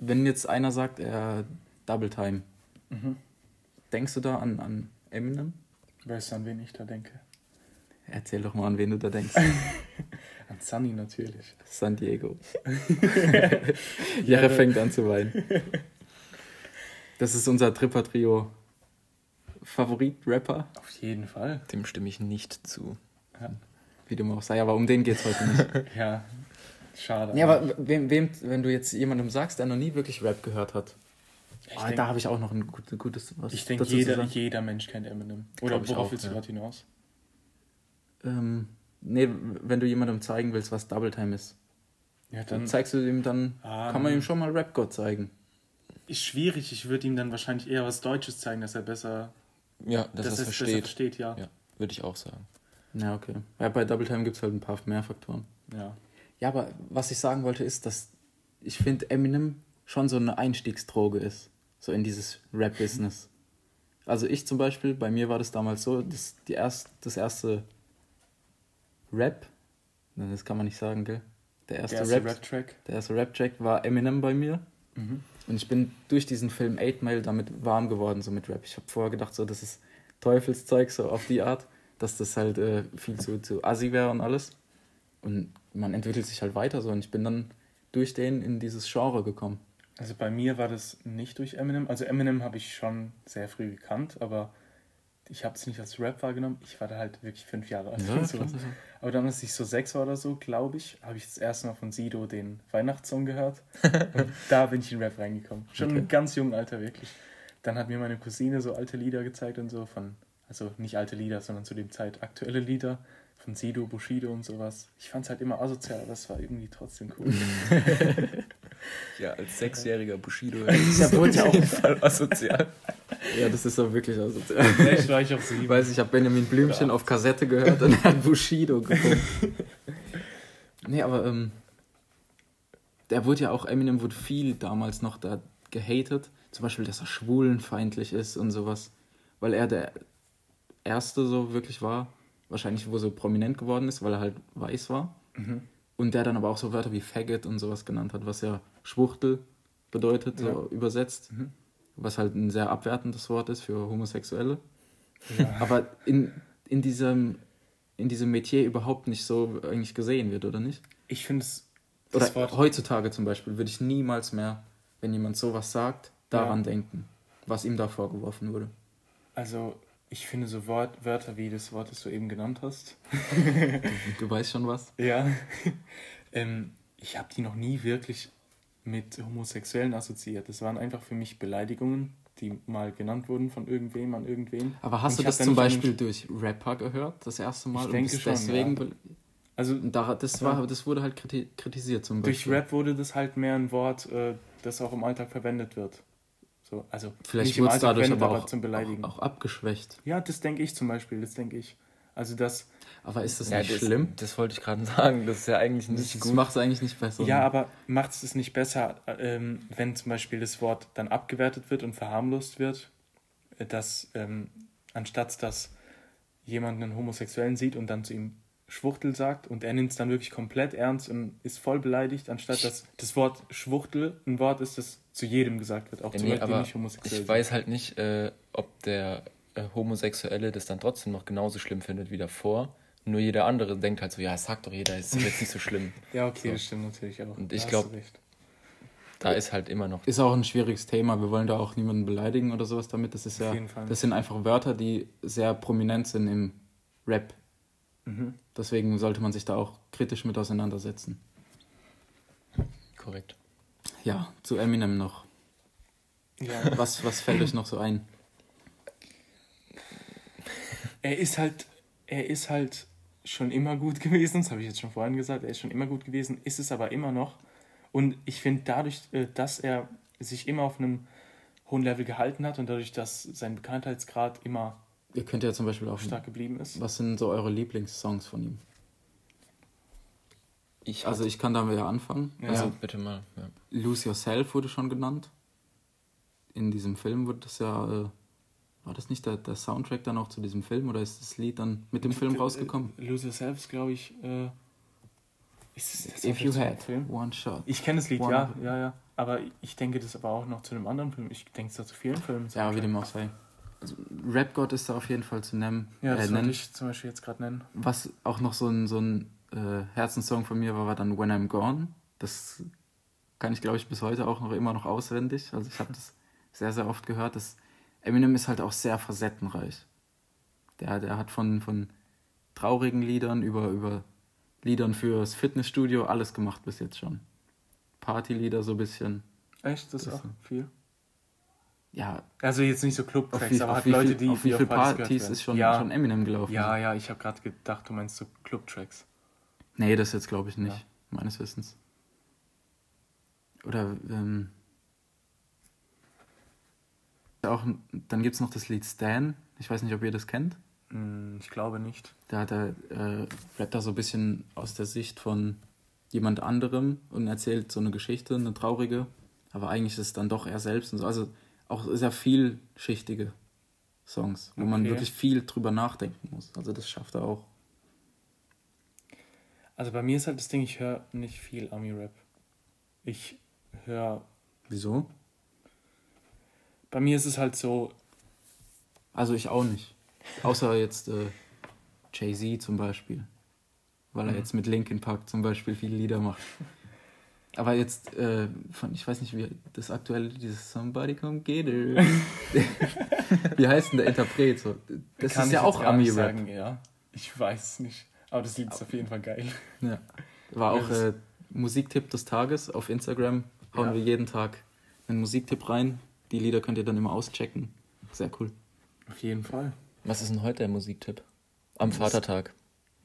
wenn jetzt einer sagt, er Double Time, Mhm. Denkst du da an, an Eminem? Weißt du, an wen ich da denke? Erzähl doch mal, an wen du da denkst. An Sunny natürlich. San Diego. Jere fängt an zu weinen. Das ist unser Tripper-Trio. Favorit-Rapper, Auf jeden Fall. dem stimme ich nicht zu. wie dem auch sei, aber um den geht's heute nicht. Ja, schade. Ja, aber wem, wem, wenn du jetzt jemandem sagst, der noch nie wirklich Rap gehört hat, ah, denk- da habe ich auch noch ein gut, gutes was Ich denke, jeder, jeder Mensch kennt Eminem. Oder worauf auch, willst du ja. gerade hinaus? Ähm, nee, wenn du jemandem zeigen willst, was Double Time ist, Ja, dann dann zeigst du ihm dann, Ah, kann man ihm schon mal Rap God zeigen. ist schwierig. Ich würde ihm dann wahrscheinlich eher was Deutsches zeigen, dass er besser, Ja, dass er es es besser versteht. versteht. Ja. Ja, würde ich auch sagen. Ja, okay. Ja, bei Double Time gibt es halt ein paar mehr Faktoren. ja. Ja, aber was ich sagen wollte ist, dass ich finde Eminem schon so eine Einstiegsdroge ist. So in dieses Rap-Business. Also ich zum Beispiel, bei mir war das damals so, das, die erst, das erste Rap, das kann man nicht sagen, gell? Der erste, erste Rap, Rap-Track. der erste Rap-Track war Eminem bei mir. Mhm. Und ich bin durch diesen Film 8 Mile damit warm geworden, so mit Rap. Ich habe vorher gedacht, so, das ist Teufelszeug, so auf die Art, dass das halt äh, viel zu, zu assi wäre und alles. Und man entwickelt sich halt weiter so. Und ich bin dann durch den in dieses Genre gekommen. Also bei mir war das nicht durch Eminem. Also Eminem habe ich schon sehr früh gekannt, aber ich habe es nicht als Rap wahrgenommen. Ich war da halt wirklich fünf Jahre alt. Ja, und sowas. klar. Aber dann, als ich so sechs war oder so, glaube ich, habe ich das erste Mal von Sido den Weihnachtssong gehört. und da bin ich in Rap reingekommen. Schon Okay. im ganz jungen Alter, wirklich. Dann hat mir meine Cousine so alte Lieder gezeigt und so von, also nicht alte Lieder, sondern zu dem Zeit aktuelle Lieder von Sido, Bushido und sowas. Ich fand es halt immer asozial, aber es war irgendwie trotzdem cool. Ja, als sechsjähriger Bushido. Der wurde ja auch- Fall asozial. Ja, das ist doch wirklich also. Vielleicht war ich auch sieben. Ich weiß, ich habe Benjamin Blümchen auf Kassette gehört und er hat Bushido geguckt. nee, aber ähm, der wurde ja auch, Eminem wurde viel damals noch da gehatet. Zum Beispiel, dass er schwulenfeindlich ist und sowas. Weil er der Erste so wirklich war, wahrscheinlich wo so prominent geworden ist, weil er halt weiß war. Und der dann aber auch so Wörter wie Faggot und sowas genannt hat, was ja Schwuchtel bedeutet, so Ja. übersetzt. Was halt ein sehr abwertendes Wort ist für Homosexuelle Ja. aber in, in, diesem, in diesem Metier überhaupt nicht so eigentlich gesehen wird, oder nicht? Ich finde es. Oder Wort- heutzutage zum Beispiel würde ich niemals mehr, wenn jemand sowas sagt, daran Ja. denken, was ihm da vorgeworfen wurde. Also, ich finde so Wort, Wörter wie das Wort, das du eben genannt hast. Du weißt schon was? Ja. ähm, ich habe die noch nie wirklich mit Homosexuellen assoziiert. Das waren einfach für mich Beleidigungen, die mal genannt wurden von irgendwem an irgendwen. Aber hast Und du das zum Beispiel durch Rapper gehört, das erste Mal? Ich denke schon, deswegen ja. be- Also da, das, Ja. war, das wurde halt kriti kritisiert zum durch Beispiel. Rap wurde das halt mehr ein Wort, äh, das auch im Alltag verwendet wird. So, also Vielleicht wurde es dadurch aber auch, zum Beleidigen. auch, auch abgeschwächt. Ja, das denke ich zum Beispiel, das denke ich. Also das, Aber ist das Ja, nicht das, schlimm? Das wollte ich gerade sagen. Das ist ja eigentlich nicht Das gut. macht es eigentlich nicht besser. ja, aber macht es es nicht besser, ähm, wenn zum Beispiel das Wort dann abgewertet wird und verharmlost wird, äh, dass ähm, anstatt dass jemand einen Homosexuellen sieht und dann zu ihm Schwuchtel sagt und er nimmt es dann wirklich komplett ernst und ist voll beleidigt, anstatt dass das Wort Schwuchtel ein Wort ist, das zu jedem gesagt wird, auch Ja, zu nee, Leuten, die nicht homosexuell ich sind. weiß halt nicht, äh, ob der äh, Homosexuelle das dann trotzdem noch genauso schlimm findet wie davor. Nur jeder andere denkt halt so, ja, es sagt doch jeder, es ist jetzt nicht so schlimm. Ja, okay, So. das stimmt natürlich auch. Und Da ich hast glaub- du recht. Da ist halt immer noch. Ist auch ein schwieriges Thema. Wir wollen da auch niemanden beleidigen oder sowas damit. Das ist Auf ja, jeden Fall. das sind einfach Wörter, die sehr prominent sind im Rap. Mhm. Deswegen sollte man sich da auch kritisch mit auseinandersetzen. Korrekt. Ja, zu Eminem noch. Ja. Was, was fällt euch noch so ein? Er ist halt, er ist halt schon immer gut gewesen, das habe ich jetzt schon vorhin gesagt, er ist schon immer gut gewesen, ist es aber immer noch. Und ich finde dadurch, äh, dass er sich immer auf einem hohen Level gehalten hat und dadurch, dass sein Bekanntheitsgrad immer Ihr könnt ja zum Beispiel auch. stark geblieben ist. Was sind so eure Lieblingssongs von ihm? Ich Also ich kann damit ja anfangen. Ja. also bitte mal. Ja. Lose Yourself wurde schon genannt. In diesem Film wurde das ja. Äh, war das nicht der, der Soundtrack dann auch zu diesem Film oder ist das Lied dann mit dem Film rausgekommen? Äh, Lose Yourself, glaube ich. Äh, ist der If you had Film? one shot. Ich kenne das Lied, One ja, ja, ja. Aber ich denke das aber auch noch zu einem anderen Film. Ich denke es da zu vielen Filmen. Ja, wie dem auch sei. Also, Rap-Gott ist da auf jeden Fall zu nennen. Ja, das äh, würde nennen. ich zum Beispiel jetzt gerade nennen. Was auch noch so ein, so ein äh, Herzenssong von mir war, dann When I'm Gone. Das kann ich, glaube ich, bis heute auch noch immer noch auswendig. Also ich habe das sehr, sehr oft gehört. Das Eminem ist halt auch sehr facettenreich. Der, der hat von, von traurigen Liedern über, über Liedern fürs Fitnessstudio alles gemacht bis jetzt schon. Partylieder so ein bisschen. Echt? Das, Das auch viel? Ja, Also jetzt nicht so Clubtracks, wie, aber auf hat Leute, viel, die auf wie die viel Partys ist schon, ja. schon Eminem gelaufen? Ja, ja, ich habe gerade gedacht, du meinst so Clubtracks. Nee, das jetzt glaube ich nicht, Ja. meines Wissens. Oder, ähm. Auch, dann gibt es noch das Lied Stan. Ich weiß nicht, ob ihr das kennt. Hm, ich glaube nicht. Da hat er, äh, rappt da so ein bisschen aus der Sicht von jemand anderem und erzählt so eine Geschichte, eine traurige. Aber eigentlich ist es dann doch er selbst und so. Also auch sehr vielschichtige Songs, wo man Okay. wirklich viel drüber nachdenken muss. Also das schafft er auch. Also bei mir ist halt das Ding, ich höre nicht viel Ami-Rap. Ich höre. Wieso? Bei mir ist es halt so, Also ich auch nicht. Außer jetzt äh, Jay-Z zum Beispiel. Weil er Mhm. jetzt mit Linkin Park zum Beispiel viele Lieder macht. Aber jetzt, äh, von, ich weiß nicht, wie das aktuelle, dieses Somebody Come Get Her. wie heißt denn der Interpret? So? Das Kann ist ja auch Ami-Rap. Ja, ich weiß es nicht. Aber das Lied ist auf jeden Fall geil. Ja. War auch äh, Musiktipp des Tages auf Instagram. Hauen Ja. wir jeden Tag einen Musiktipp rein. Die Lieder könnt ihr dann immer auschecken. Sehr cool. Auf jeden Fall. Was ist denn heute der Musiktipp? Am Vatertag.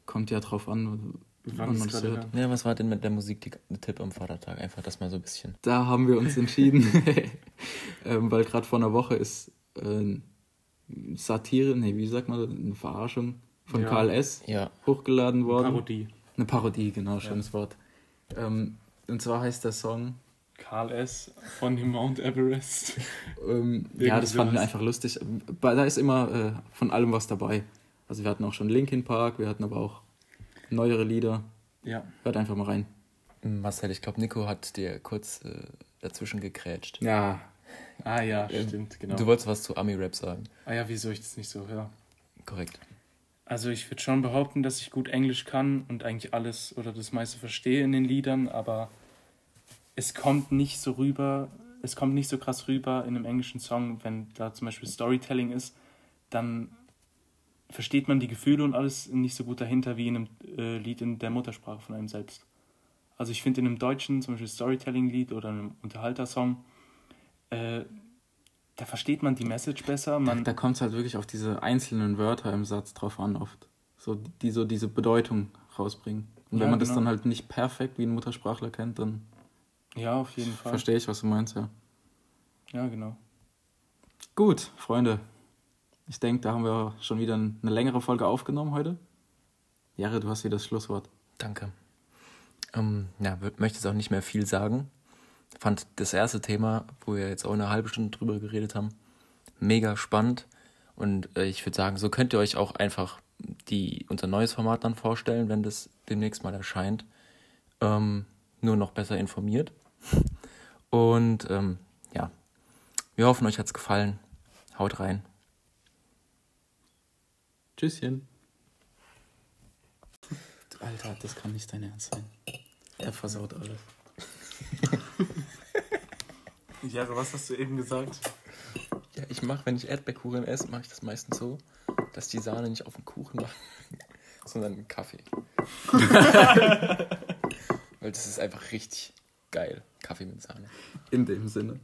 Kommt ja drauf an, Wann man es hört. Ja, was war denn mit der Musiktipp am Vatertag? Einfach das mal so ein bisschen. Da haben wir uns entschieden, ähm, weil gerade vor einer Woche ist äh, Satire, nee, wie sagt man, das? eine Verarschung von Ja. Karl S. Ja. hochgeladen worden. Parodie. Eine Parodie, genau, schönes Wort. Ähm, und zwar heißt der Song, Karl S. von dem Mount Everest. ähm, ja, das fanden wir einfach lustig. Da ist immer äh, von allem was dabei. Also wir hatten auch schon Linkin Park, wir hatten aber auch neuere Lieder. Ja. Hört einfach mal rein. Marcel, ich glaube, Nico hat dir kurz äh, dazwischen gegrätscht. Ja, Ah ja, stimmt, genau. Du wolltest was zu Ami-Rap sagen. ah ja, wieso ich das nicht so höre. Korrekt. Also ich würde schon behaupten, dass ich gut Englisch kann und eigentlich alles oder das meiste verstehe in den Liedern, aber es kommt nicht so rüber, es kommt nicht so krass rüber in einem englischen Song, wenn da zum Beispiel Storytelling ist, dann versteht man die Gefühle und alles nicht so gut dahinter wie in einem äh, Lied in der Muttersprache von einem selbst. Also ich finde in einem deutschen, zum Beispiel Storytelling-Lied oder einem Unterhaltersong, äh, da versteht man die Message besser, da, man da kommt es halt wirklich auf diese einzelnen Wörter im Satz drauf an oft. So, die so diese Bedeutung rausbringen. Und Ja, wenn man das genau. dann halt nicht perfekt wie ein Muttersprachler kennt, dann ja, auf jeden Fall. verstehe ich, was du meinst, ja. Ja, genau. Gut, Freunde. Ich denke, da haben wir schon wieder eine längere Folge aufgenommen heute. Jare, du hast hier das Schlusswort. Danke. Ähm, ja, möchte jetzt auch nicht mehr viel sagen. Fand das erste Thema, wo wir jetzt auch eine halbe Stunde drüber geredet haben, mega spannend. Und äh, ich würde sagen, so könnt ihr euch auch einfach die, unser neues Format dann vorstellen, wenn das demnächst mal erscheint. Ähm, nur noch besser informiert. Und ähm, ja, wir hoffen, euch hat's gefallen. Haut rein. Tschüsschen. Alter, das kann nicht dein Ernst sein. Er versaut alles. Ja, was hast du eben gesagt? Ja, ich mache, wenn ich Erdbeerkuchen esse, mache ich das meistens so, dass die Sahne nicht auf den Kuchen macht, sondern einen Kaffee. Weil das ist einfach richtig geil. Kaffee mit Sahne. In dem Sinne.